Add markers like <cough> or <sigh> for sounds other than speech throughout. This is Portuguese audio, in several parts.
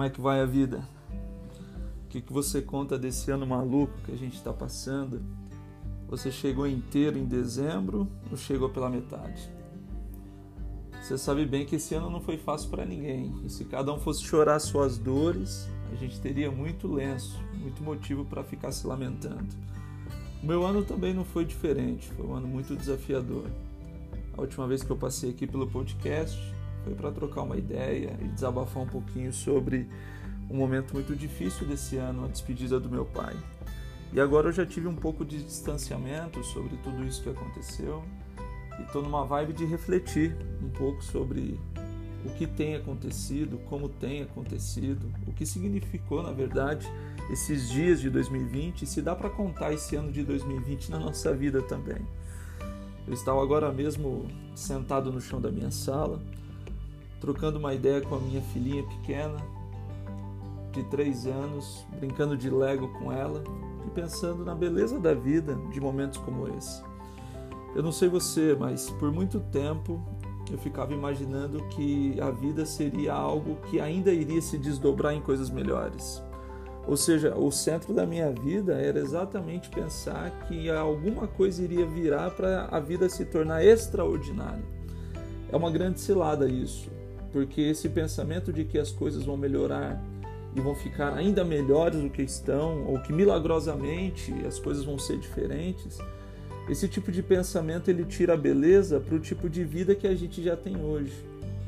Como é que vai a vida? O que, que você conta desse ano maluco que a gente está passando? Você chegou inteiro em dezembro ou chegou pela metade? Você sabe bem que esse ano não foi fácil para ninguém. E se cada um fosse chorar suas dores, a gente teria muito lenço, muito motivo para ficar se lamentando. O meu ano também não foi diferente, foi um ano muito desafiador. A última vez que eu passei aqui pelo podcast foi para trocar uma ideia e desabafar um pouquinho sobre um momento muito difícil desse ano, a despedida do meu pai. E agora eu já tive um pouco de distanciamento sobre tudo isso que aconteceu e estou numa vibe de refletir um pouco sobre o que tem acontecido, como tem acontecido, o que significou, na verdade, esses dias de 2020 e se dá para contar esse ano de 2020 na nossa vida também. Eu estava agora mesmo sentado no chão da minha sala, trocando uma ideia com a minha filhinha pequena, de três anos, brincando de Lego com ela e pensando na beleza da vida de momentos como esse. Eu não sei você, mas por muito tempo eu ficava imaginando que a vida seria algo que ainda iria se desdobrar em coisas melhores. Ou seja, o centro da minha vida era exatamente pensar que alguma coisa iria virar para a vida se tornar extraordinária. É uma grande cilada isso, porque esse pensamento de que as coisas vão melhorar e vão ficar ainda melhores do que estão, ou que milagrosamente as coisas vão ser diferentes, esse tipo de pensamento ele tira a beleza para o tipo de vida que a gente já tem hoje.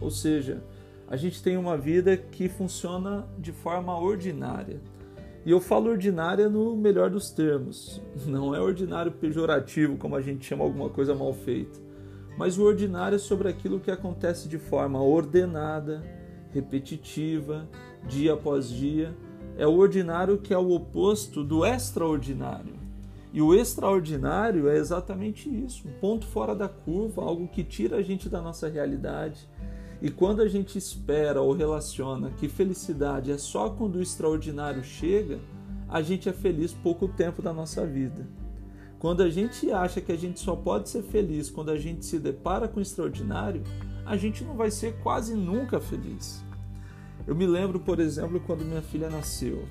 Ou seja, a gente tem uma vida que funciona de forma ordinária. E eu falo ordinária no melhor dos termos. <laughs> Não é ordinário pejorativo, como a gente chama alguma coisa mal feita. Mas o ordinário é sobre aquilo que acontece de forma ordenada, repetitiva, dia após dia. É o ordinário que é o oposto do extraordinário. E o extraordinário é exatamente isso, um ponto fora da curva, algo que tira a gente da nossa realidade. E quando a gente espera ou relaciona que felicidade é só quando o extraordinário chega, a gente é feliz pouco tempo da nossa vida. Quando a gente acha que a gente só pode ser feliz quando a gente se depara com o extraordinário, a gente não vai ser quase nunca feliz. Eu me lembro, por exemplo, quando minha filha nasceu,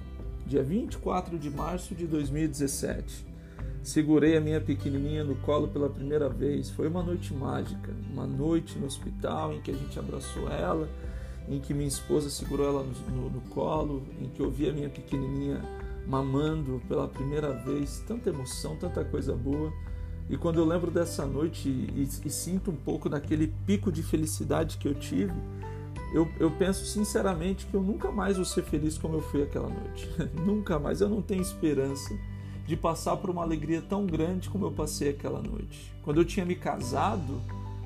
dia 24 de março de 2017. Segurei a minha pequenininha no colo pela primeira vez. Foi uma noite mágica, uma noite no hospital em que a gente abraçou ela, em que minha esposa segurou ela no, no, no colo, em que eu vi a minha pequenininha mamando pela primeira vez. Tanta emoção, tanta coisa boa. E quando eu lembro dessa noite e, e, sinto um pouco daquele pico de felicidade que eu tive, eu, eu, penso sinceramente que eu nunca mais vou ser feliz como eu fui aquela noite. <laughs> nunca mais. Eu não tenho esperança de passar por uma alegria tão grande como eu passei aquela noite. Quando eu tinha me casado,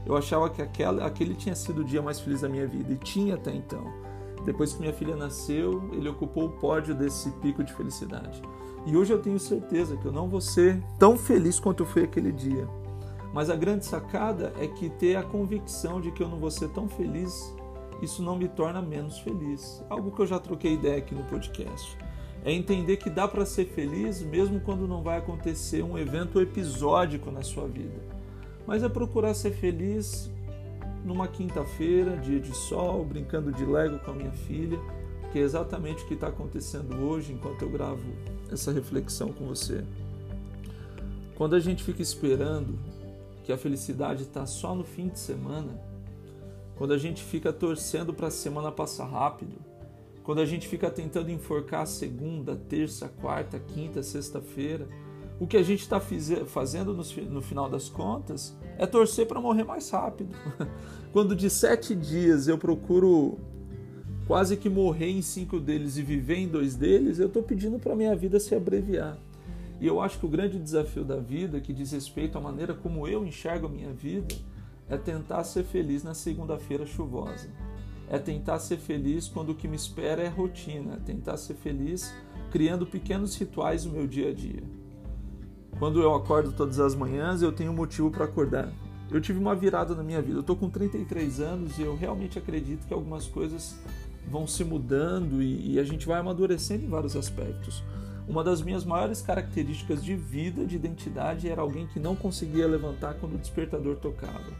eu achava que aquela, aquele tinha sido o dia mais feliz da minha vida e tinha até então. Depois que minha filha nasceu, ele ocupou o pódio desse pico de felicidade. E hoje eu tenho certeza que eu não vou ser tão feliz quanto eu fui aquele dia. Mas a grande sacada é que ter a convicção de que eu não vou ser tão feliz, isso não me torna menos feliz. Algo que eu já troquei ideia aqui no podcast. É entender que dá para ser feliz mesmo quando não vai acontecer um evento episódico na sua vida. Mas é procurar ser feliz numa quinta-feira, dia de sol, brincando de Lego com a minha filha, que é exatamente o que está acontecendo hoje enquanto eu gravo essa reflexão com você. Quando a gente fica esperando que a felicidade está só no fim de semana, quando a gente fica torcendo para a semana passar rápido, quando a gente fica tentando enforcar a segunda, terça, quarta, quinta, sexta-feira, o que a gente está fazendo no, final das contas é torcer para morrer mais rápido. <laughs> Quando de sete dias eu procuro quase que morrer em cinco deles e viver em dois deles, eu estou pedindo para minha vida se abreviar. E eu acho que o grande desafio da vida, que diz respeito à maneira como eu enxergo a minha vida, é tentar ser feliz na segunda-feira chuvosa é tentar ser feliz quando o que me espera é rotina, é tentar ser feliz criando pequenos rituais no meu dia a dia. Quando eu acordo todas as manhãs, eu tenho motivo para acordar. Eu tive uma virada na minha vida. Eu estou com 33 anos e eu realmente acredito que algumas coisas vão se mudando e, e a gente vai amadurecendo em vários aspectos. Uma das minhas maiores características de vida, de identidade, era alguém que não conseguia levantar quando o despertador tocava.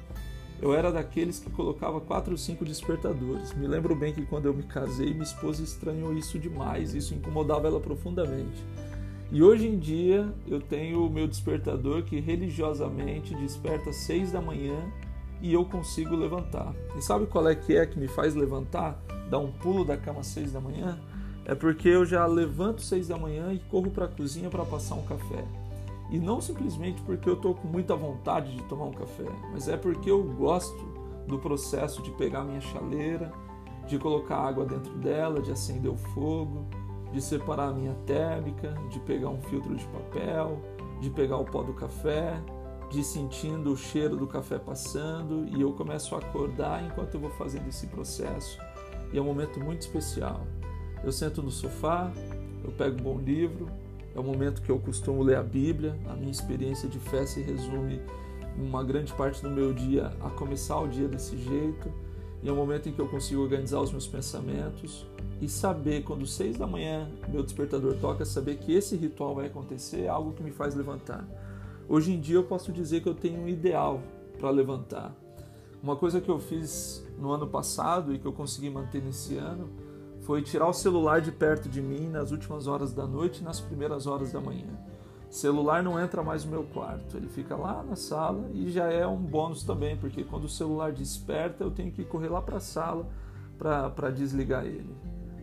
eu era daqueles que colocava quatro ou cinco despertadores. Me lembro bem que quando eu me casei, minha esposa estranhou isso demais, isso incomodava ela profundamente. E hoje em dia eu tenho o meu despertador que religiosamente desperta às seis da manhã e eu consigo levantar. E sabe qual é que é que me faz levantar? Dar um pulo da cama às seis da manhã? É porque eu já levanto seis da manhã e corro para a cozinha para passar um café. E não simplesmente porque eu estou com muita vontade de tomar um café, mas é porque eu gosto do processo de pegar minha chaleira, de colocar água dentro dela, de acender o fogo, de separar a minha térmica, de pegar um filtro de papel, de pegar o pó do café, de sentindo o cheiro do café passando e eu começo a acordar enquanto eu vou fazendo esse processo. E é um momento muito especial. Eu sento no sofá, eu pego um bom livro, é o momento que eu costumo ler a Bíblia. A minha experiência de fé se resume uma grande parte do meu dia a começar o dia desse jeito. E é o momento em que eu consigo organizar os meus pensamentos e saber quando seis da manhã meu despertador toca, saber que esse ritual vai acontecer é algo que me faz levantar. Hoje em dia eu posso dizer que eu tenho um ideal para levantar. Uma coisa que eu fiz no ano passado e que eu consegui manter nesse ano foi tirar o celular de perto de mim nas últimas horas da noite e nas primeiras horas da manhã. Celular não entra mais no meu quarto, ele fica lá na sala e já é um bônus também, porque quando o celular desperta eu tenho que correr lá para a sala para desligar ele.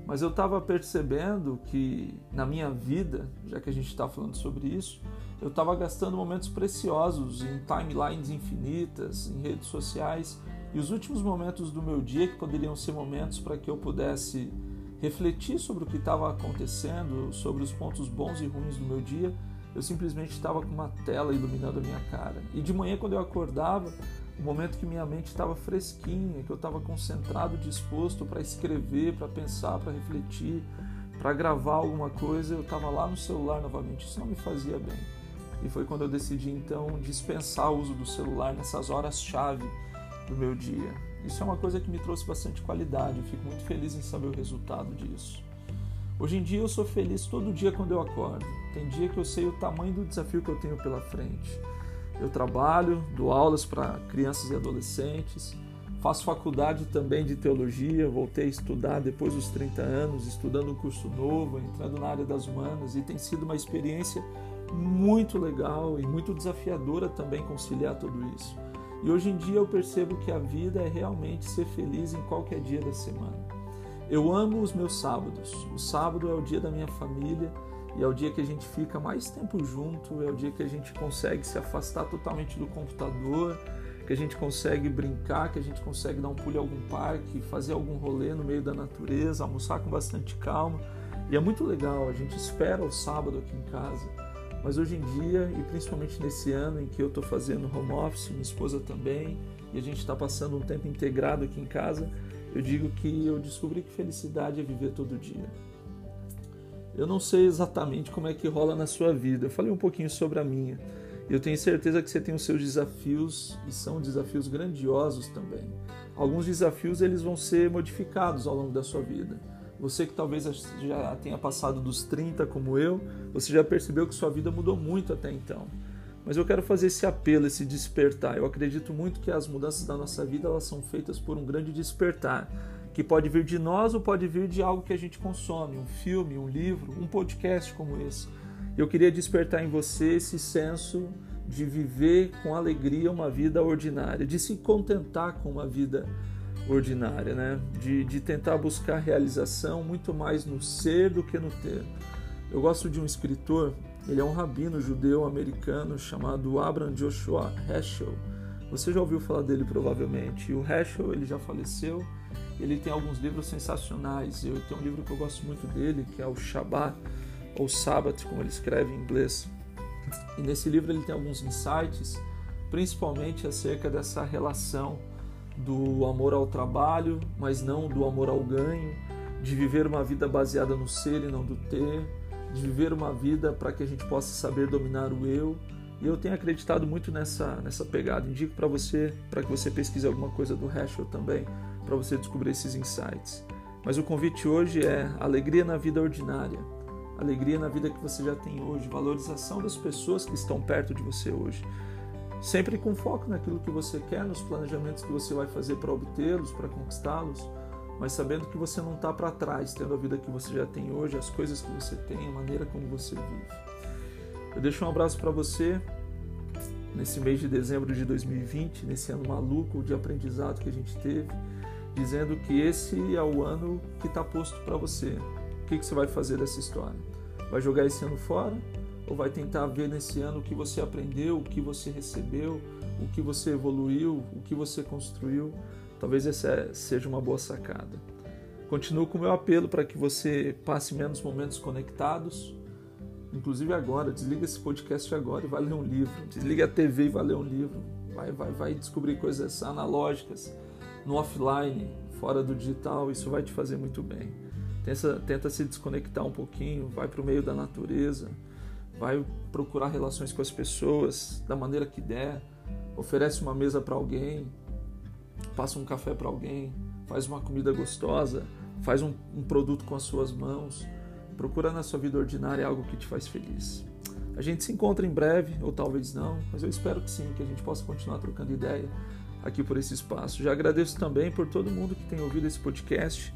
Mas eu estava percebendo que na minha vida, já que a gente está falando sobre isso, eu estava gastando momentos preciosos em timelines infinitas, em redes sociais, e os últimos momentos do meu dia, que poderiam ser momentos para que eu pudesse refletir sobre o que estava acontecendo, sobre os pontos bons e ruins do meu dia, eu simplesmente estava com uma tela iluminando a minha cara. E de manhã, quando eu acordava, o momento que minha mente estava fresquinha, que eu estava concentrado, disposto para escrever, para pensar, para refletir, para gravar alguma coisa, eu estava lá no celular novamente. Isso não me fazia bem. E foi quando eu decidi então dispensar o uso do celular nessas horas-chave do meu dia. Isso é uma coisa que me trouxe bastante qualidade, eu fico muito feliz em saber o resultado disso. Hoje em dia eu sou feliz todo dia quando eu acordo. Tem dia que eu sei o tamanho do desafio que eu tenho pela frente. Eu trabalho, dou aulas para crianças e adolescentes, faço faculdade também de teologia, voltei a estudar depois dos 30 anos, estudando um curso novo, entrando na área das humanas e tem sido uma experiência muito legal e muito desafiadora também conciliar tudo isso. E hoje em dia eu percebo que a vida é realmente ser feliz em qualquer dia da semana. Eu amo os meus sábados. O sábado é o dia da minha família e é o dia que a gente fica mais tempo junto, é o dia que a gente consegue se afastar totalmente do computador, que a gente consegue brincar, que a gente consegue dar um pulo em algum parque, fazer algum rolê no meio da natureza, almoçar com bastante calma. E é muito legal, a gente espera o sábado aqui em casa mas hoje em dia, e principalmente nesse ano em que eu estou fazendo home office, minha esposa também, e a gente está passando um tempo integrado aqui em casa, eu digo que eu descobri que felicidade é viver todo dia. Eu não sei exatamente como é que rola na sua vida, eu falei um pouquinho sobre a minha. Eu tenho certeza que você tem os seus desafios e são desafios grandiosos também. Alguns desafios eles vão ser modificados ao longo da sua vida. Você que talvez já tenha passado dos 30 como eu, você já percebeu que sua vida mudou muito até então. Mas eu quero fazer esse apelo, esse despertar. Eu acredito muito que as mudanças da nossa vida elas são feitas por um grande despertar, que pode vir de nós ou pode vir de algo que a gente consome, um filme, um livro, um podcast como esse. Eu queria despertar em você esse senso de viver com alegria uma vida ordinária, de se contentar com uma vida ordinária né? De, de tentar buscar realização muito mais no ser do que no ter. Eu gosto de um escritor, ele é um rabino judeu americano chamado Abraham Joshua Heschel. Você já ouviu falar dele provavelmente. O Heschel, ele já faleceu. Ele tem alguns livros sensacionais. Eu tenho um livro que eu gosto muito dele, que é o Shabbat, ou Sabbath, como ele escreve em inglês. E nesse livro ele tem alguns insights, principalmente acerca dessa relação do amor ao trabalho, mas não do amor ao ganho, de viver uma vida baseada no ser e não do ter, de viver uma vida para que a gente possa saber dominar o eu. E eu tenho acreditado muito nessa, nessa pegada. Indico para você, para que você pesquise alguma coisa do Heschel também, para você descobrir esses insights. Mas o convite hoje é alegria na vida ordinária, alegria na vida que você já tem hoje, valorização das pessoas que estão perto de você hoje. sempre com foco naquilo que você quer, nos planejamentos que você vai fazer para obtê-los, para conquistá-los, mas sabendo que você não está para trás, tendo a vida que você já tem hoje, as coisas que você tem, a maneira como você vive. Eu deixo um abraço para você nesse mês de dezembro de 2020, nesse ano maluco de aprendizado que a gente teve, dizendo que esse é o ano que está posto para você. O que, que você vai fazer dessa história? Vai jogar esse ano fora ou vai tentar ver nesse ano o que você aprendeu, o que você recebeu, o que você evoluiu, o que você construiu? Talvez essa seja uma boa sacada. Continuo com o meu apelo para que você passe menos momentos conectados, inclusive agora. Desliga esse podcast agora e vai ler um livro. Desliga a TV e vai ler um livro. Vai, vai, vai descobrir coisas analógicas no offline, fora do digital. Isso vai te fazer muito bem. Tenta, tenta se desconectar um pouquinho, vai para o meio da natureza vai procurar relações com as pessoas da maneira que der, oferece uma mesa para alguém, passa um café para alguém, faz uma comida gostosa, faz um, um, produto com as suas mãos, procura na sua vida ordinária algo que te faz feliz. A gente se encontra em breve, ou talvez não, mas eu espero que sim, que a gente possa continuar trocando ideia aqui por esse espaço. Já agradeço também por todo mundo que tem ouvido esse podcast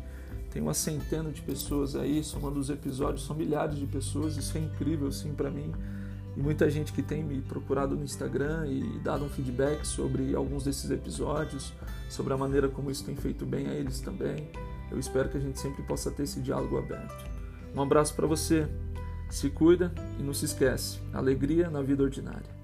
tem uma centena de pessoas aí, somando os episódios, são milhares de pessoas, isso é incrível sim para mim. E muita gente que tem me procurado no Instagram e dado um feedback sobre alguns desses episódios, sobre a maneira como isso tem feito bem a eles também. Eu espero que a gente sempre possa ter esse diálogo aberto. Um abraço para você, se cuida e não se esquece, alegria na vida ordinária.